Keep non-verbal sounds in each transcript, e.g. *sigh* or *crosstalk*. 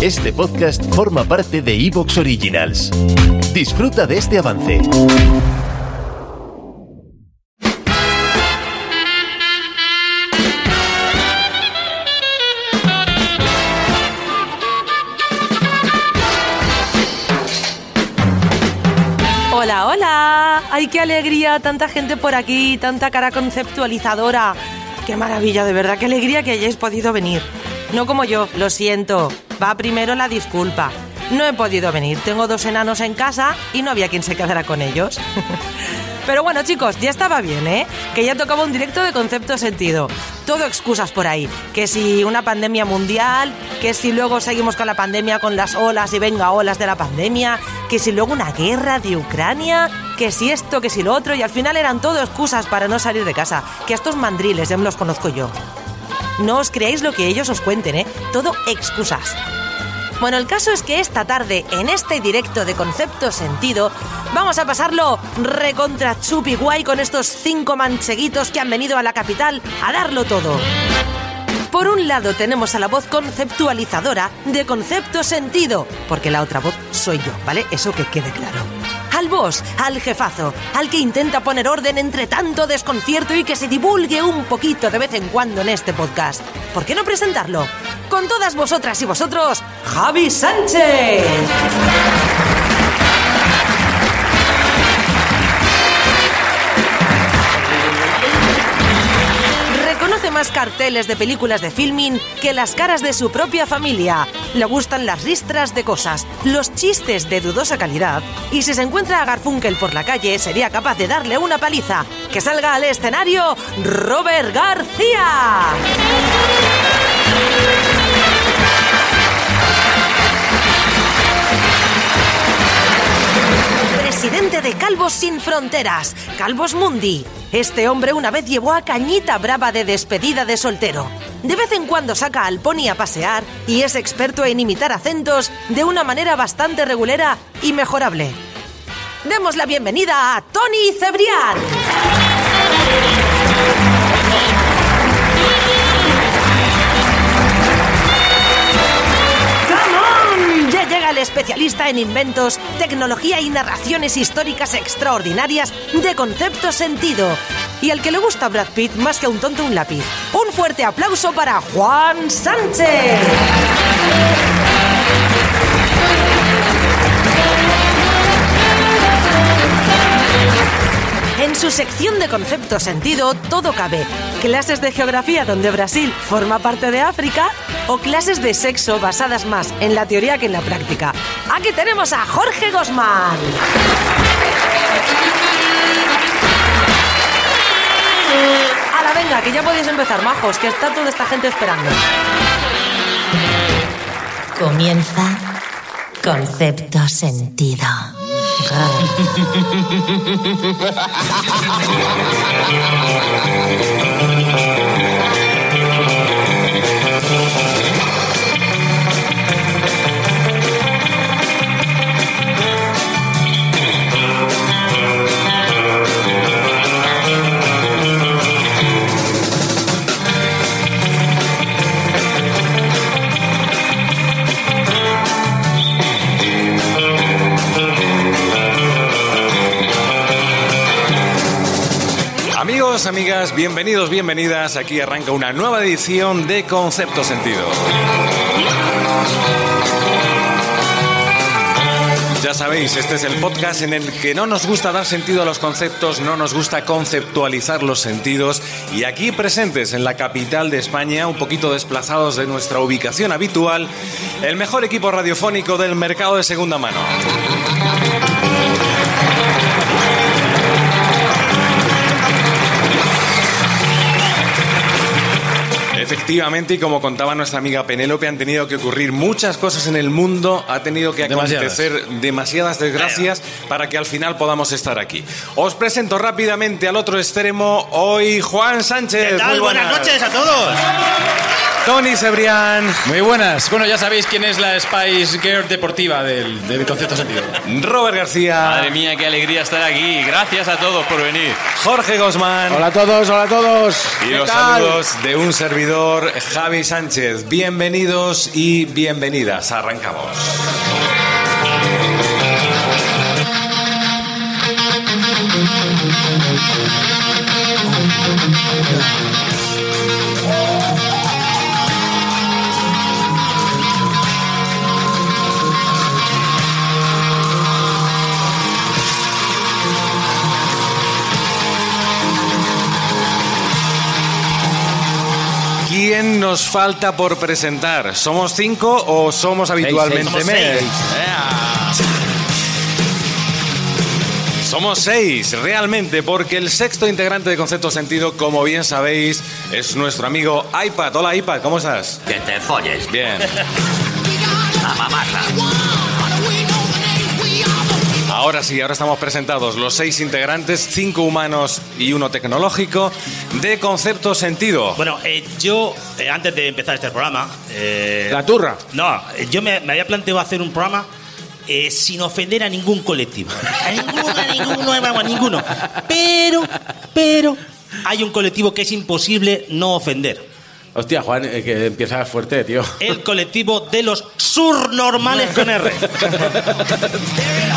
Este podcast forma parte de Evox Originals. Disfruta de este avance. Hola, hola. ¡Ay, qué alegría! Tanta gente por aquí, tanta cara conceptualizadora. Qué maravilla, de verdad, qué alegría que hayáis podido venir. No como yo, lo siento. Va primero la disculpa. No he podido venir, tengo dos enanos en casa y no había quien se quedara con ellos. *laughs* Pero bueno, chicos, ya estaba bien, ¿eh? Que ya tocaba un directo de concepto sentido. Todo excusas por ahí. Que si una pandemia mundial, que si luego seguimos con la pandemia con las olas y venga olas de la pandemia, que si luego una guerra de Ucrania, que si esto, que si lo otro, y al final eran todo excusas para no salir de casa. Que estos mandriles ya me los conozco yo. No os creáis lo que ellos os cuenten, ¿eh? Todo excusas. Bueno, el caso es que esta tarde, en este directo de Concepto Sentido, vamos a pasarlo recontra chupi guay con estos cinco mancheguitos que han venido a la capital a darlo todo. Por un lado tenemos a la voz conceptualizadora de Concepto Sentido, porque la otra voz soy yo, ¿vale? Eso que quede claro. Al boss, al jefazo, al que intenta poner orden entre tanto desconcierto y que se divulgue un poquito de vez en cuando en este podcast. ¿Por qué no presentarlo? Con todas vosotras y vosotros, Javi Sánchez. Más carteles de películas de filming que las caras de su propia familia. Le gustan las ristras de cosas, los chistes de dudosa calidad. Y si se encuentra a Garfunkel por la calle, sería capaz de darle una paliza. Que salga al escenario Robert García. Presidente de Calvos Sin Fronteras, Calvos Mundi. Este hombre una vez llevó a Cañita Brava de despedida de soltero. De vez en cuando saca al pony a pasear y es experto en imitar acentos de una manera bastante regulera y mejorable. Demos la bienvenida a Tony Cebrián. Especialista en inventos, tecnología y narraciones históricas extraordinarias de concepto sentido. Y al que le gusta Brad Pitt más que a un tonto un lápiz. Un fuerte aplauso para Juan Sánchez. En su sección de concepto sentido, todo cabe. Clases de geografía donde Brasil forma parte de África o clases de sexo basadas más en la teoría que en la práctica. Aquí tenemos a Jorge Gosman. A la venga, que ya podéis empezar, majos, que está toda esta gente esperando. Comienza Concepto Sentido. *laughs* Amigos, amigas, bienvenidos, bienvenidas. Aquí arranca una nueva edición de Concepto Sentido. Ya sabéis, este es el podcast en el que no nos gusta dar sentido a los conceptos, no nos gusta conceptualizar los sentidos y aquí presentes en la capital de España, un poquito desplazados de nuestra ubicación habitual, el mejor equipo radiofónico del mercado de segunda mano. Efectivamente, y como contaba nuestra amiga Penélope, han tenido que ocurrir muchas cosas en el mundo, ha tenido que acontecer demasiadas, desgracias para que al final podamos estar aquí. Os presento rápidamente al otro extremo hoy Juan Sánchez. ¿Qué tal? Muy Buenas noches a todos. Tony Cebrián, Muy buenas. Bueno, ya sabéis quién es la Spice Girl deportiva del, del concepto sentido. Robert García, Madre mía, qué alegría estar aquí. Gracias a todos por venir. Jorge Gosman. Hola a todos, hola a todos. Y ¿Qué los tal? saludos de un servidor, Javi Sánchez. Bienvenidos y bienvenidas. Arrancamos. Nos falta por presentar? ¿Somos cinco o somos habitualmente Somos seis. Somos seis, realmente, porque el sexto integrante de Concepto Sentido, como bien sabéis, es nuestro amigo iPad. Hola iPad, ¿cómo estás? Que te folles. Bien. La. Ahora sí, ahora estamos presentados los seis integrantes, cinco humanos y uno tecnológico, de Concepto Sentido. Bueno, eh, yo, eh, antes de empezar este programa... eh, La turra. No, yo me, me había planteado hacer un programa eh, sin ofender a ningún colectivo. A ninguno, a ninguno, a ninguno. Pero, pero, hay un colectivo que es imposible no ofender. Hostia, Juan, eh, que empieza fuerte, tío. El colectivo de los surnormales con R. *laughs*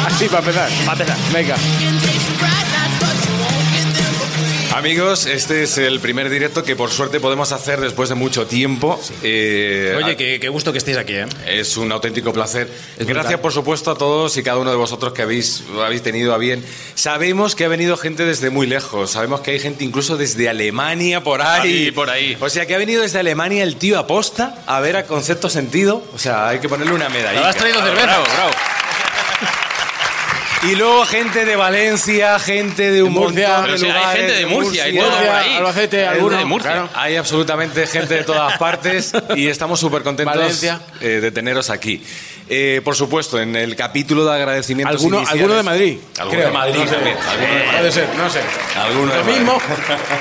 Así, para empezar. Va a empezar. Venga. Amigos, este es el primer directo que por suerte podemos hacer después de mucho tiempo. Eh, Oye, qué, qué gusto que estéis aquí, ¿eh? Es un auténtico placer. Es Gracias, brutal. por supuesto, a todos y cada uno de vosotros que habéis, habéis tenido a bien. Sabemos que ha venido gente desde muy lejos. Sabemos que hay gente incluso desde Alemania por ahí. Ahí, por ahí. O sea, que ha venido desde Alemania el tío aposta a ver a Concepto Sentido. O sea, hay que ponerle una medalla. ¿Te has traído cerveza? Bravo, bravo. Y luego gente de Valencia, gente de un Murcia. montón de Pero si hay lugares, gente de Murcia y todo por ahí. Albacete, alguno. de Murcia. Claro. Hay absolutamente gente de todas partes y estamos súper contentos Valencia. eh, de teneros aquí. Eh, por supuesto, en el capítulo de agradecimientos ¿Alguno, iniciales- alguno de Madrid. Alguno creo. de Madrid No sé. también. alguno de Madrid. Puede ser, no sé. Alguno de Lo Madrid. mismo,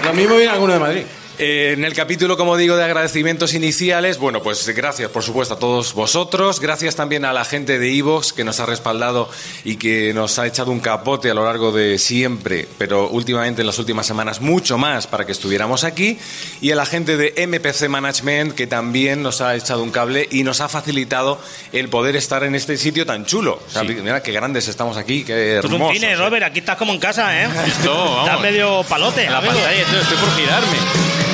lo mismo viene alguno de Madrid. Eh, en el capítulo, como digo, de agradecimientos iniciales, bueno, pues gracias, por supuesto, a todos vosotros. Gracias también a la gente de Evox que nos ha respaldado y que nos ha echado un capote a lo largo de siempre, pero últimamente, en las últimas semanas, mucho más para que estuviéramos aquí. Y a la gente de MPC Management que también nos ha echado un cable y nos ha facilitado el poder estar en este sitio tan chulo. O sea, Mira qué grandes estamos aquí, qué Esto es un hermosos. cine, Robert. Aquí estás como en casa, ¿eh? Esto, vamos. Estás medio palote, En la amigo. pantalla, estoy, estoy por girarme.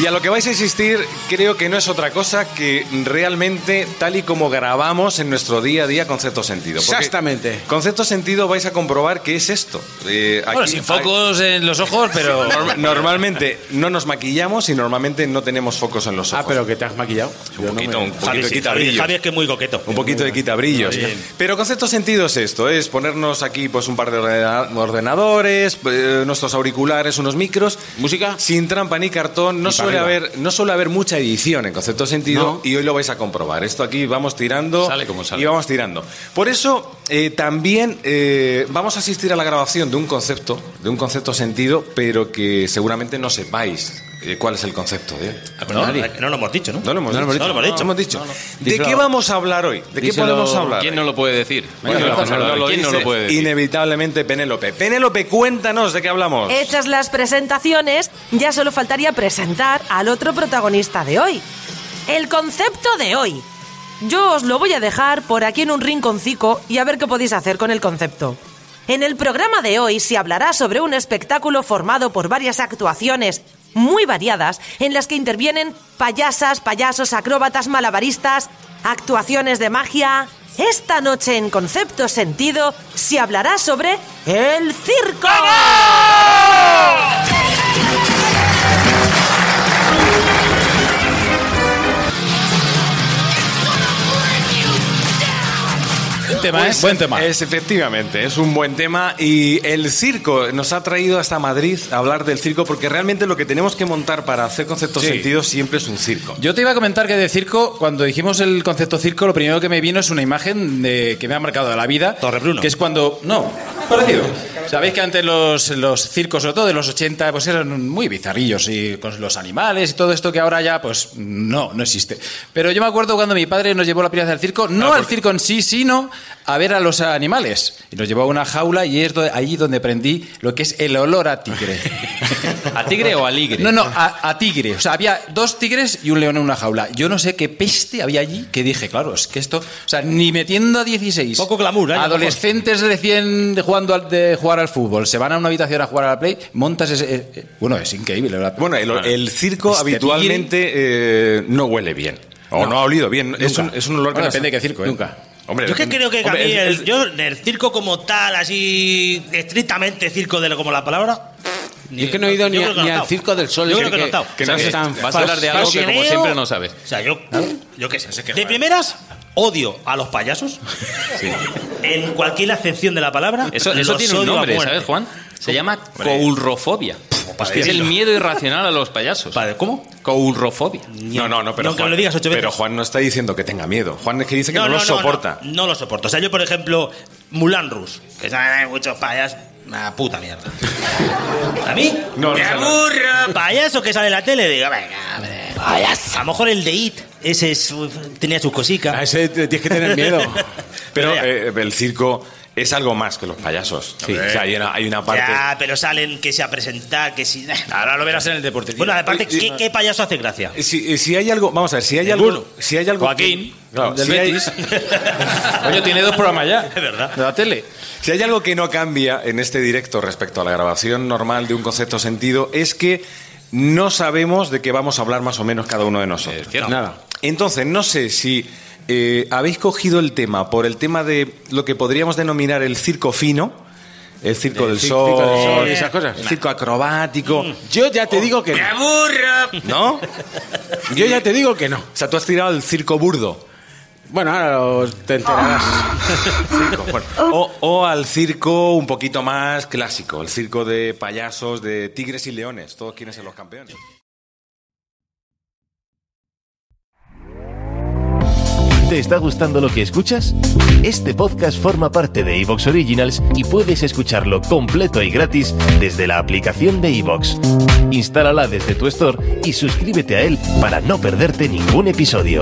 Y a lo que vais a asistir creo que no es otra cosa que realmente tal y como grabamos en nuestro día a día Concepto Sentido. Porque Exactamente. Concepto Sentido vais a comprobar qué es esto. Eh, Bueno, sin focos en los ojos, pero... *laughs* Norm- Normalmente no nos maquillamos y normalmente no tenemos focos en los ojos. Ah, pero que te has maquillado. un Yo no poquito, me- un poquito Javi, de sí, quita Javi, es que es muy coqueto. Un poquito de quita brillos. Bien. Pero concepto sentido es esto, es ponernos aquí pues un par de ordena- ordenadores, eh, nuestros auriculares, unos micros, ¿Música? sin trampa ni cartón. No para suele arriba. haber, no suele haber mucha edición en concepto sentido No. y hoy lo vais a comprobar. Esto aquí vamos tirando Sale como sale. y vamos tirando. Por eso eh, también eh, vamos a asistir a la grabación de un concepto, de un concepto sentido, pero que seguramente no sepáis cuál es el concepto. ¿eh? No, no lo hemos dicho, ¿no? No lo hemos No lo dicho. hemos dicho. No lo hemos dicho. ¿De Díselo. qué vamos a hablar hoy? ¿De qué Díselo. podemos hablar? ¿Quién no lo puede decir? Bueno, ¿Quién, no, no, no, lo, lo ¿quién no dice lo puede decir? Inevitablemente Penélope. Penélope, cuéntanos de qué hablamos. Hechas las presentaciones, ya solo faltaría presentar al otro protagonista de hoy. El concepto de hoy. Yo os lo voy a dejar por aquí en un rinconcico y a ver qué podéis hacer con el concepto. En el programa de hoy se hablará sobre un espectáculo formado por varias actuaciones muy variadas en las que intervienen payasas, payasos, acróbatas, malabaristas, actuaciones de magia. Esta noche en Concepto Sentido se hablará sobre el circo. Buen tema, Pues, ¿eh? Buen tema. Es efectivamente, es un buen tema y el circo nos ha traído hasta Madrid a hablar del circo porque realmente lo que tenemos que montar para hacer conceptos Sí. sentidos siempre es un circo. Yo te iba a comentar que de circo, cuando dijimos el concepto circo, lo primero que me vino es una imagen de, que me ha marcado la vida. Torre Bruno. Que es cuando. No, parecido. Sabéis que antes los, los circos, sobre todo de los 80, pues eran muy bizarrillos y con los animales y todo esto que ahora ya, pues no, no existe. Pero yo me acuerdo cuando mi padre nos llevó la primera vez al circo, no al circo en sí, sino a ver a los animales. Y nos llevó a una jaula y es do- allí donde aprendí lo que es el olor a tigre. *laughs* ¿A tigre o a ligre? No, no, a, a tigre. O sea, había dos tigres y un león en una jaula. Yo no sé qué peste había allí que dije, claro, es que esto. O sea, ni metiendo a 16. Poco glamour, ¿eh? Adolescentes recién jugando de jugar al fútbol, se van a una habitación a jugar al play, montas ese. eh, eh, bueno, es increíble. la. Bueno, el, el circo Este habitualmente eh, no huele bien. O no, ha olido bien. Es un, es un olor que Bueno, depende de qué circo, ¿eh? Nunca. Hombre, Yo es que depende. creo que a Hombre, mí el- el, el- yo, el circo como tal, así estrictamente circo de lo- como la palabra. Yo es que no he ido ni, a- ni no al. Circo del Sol. Yo creo que no he estado. que no es tan Vas a hablar de algo que como siempre no sabes. O sea, yo, yo qué sé. De primeras, odio a los payasos. En cualquier acepción de la palabra. Eso, tiene un nombre. ¿sabes, Juan? Se llama coulrofobia. padre. Es el miedo irracional a los payasos. Vale, ¿Cómo? Coulrofobia. No, no, no, pero No, que Juan, me lo digas ocho veces. pero Juan no está diciendo que tenga miedo. Juan es que dice que no, lo soporta. No, lo soporto. O sea, yo, por ejemplo, Mulan Rus, que saben muchos payasos. Una puta mierda. *laughs* ¿A mí? No, ¡Me aburro! Payaso que sale en la tele, digo, venga, hombre. A lo mejor el de It, ese es- tenía sus A cositas. ese te- tienes que tener miedo. *laughs* Pero eh, el circo es algo más que los payasos. O sea, hay una, hay una parte. Ya, pero salen que se a presentar, que si. *laughs* Ahora lo verás en el deporte. Bueno, aparte, ¿qué, qué payaso hace gracia? Si, si hay algo, vamos a ver, si hay algo, Ninguno. si hay algo, Joaquín, que- claro, del si, hay, Betis. *laughs* Coño, tiene dos programas ya. Es verdad. De la tele. si hay algo que no cambia en este directo respecto a la grabación normal de un concepto sentido es que no sabemos de qué vamos a hablar más o menos cada uno de nosotros. Nada. Entonces, no sé si eh, habéis cogido el tema por el tema de lo que podríamos denominar el circo fino, el circo El del cir- sol, circo del sol y esas cosas. el circo acrobático, Yo ya te digo que no. aburro! ¿no? *laughs* Yo ya te digo que no. O sea, tú has tirado el circo burdo. Bueno, ahora te enterarás. *laughs* Circo, bueno. o, o al circo un poquito más clásico, el circo de payasos, de tigres y leones. Todos quieren ser los campeones. ¿Te está gustando lo que escuchas? Este podcast forma parte de Evox Originals y puedes escucharlo completo y gratis desde la aplicación de Evox. Instálala desde tu store y suscríbete a él para no perderte ningún episodio.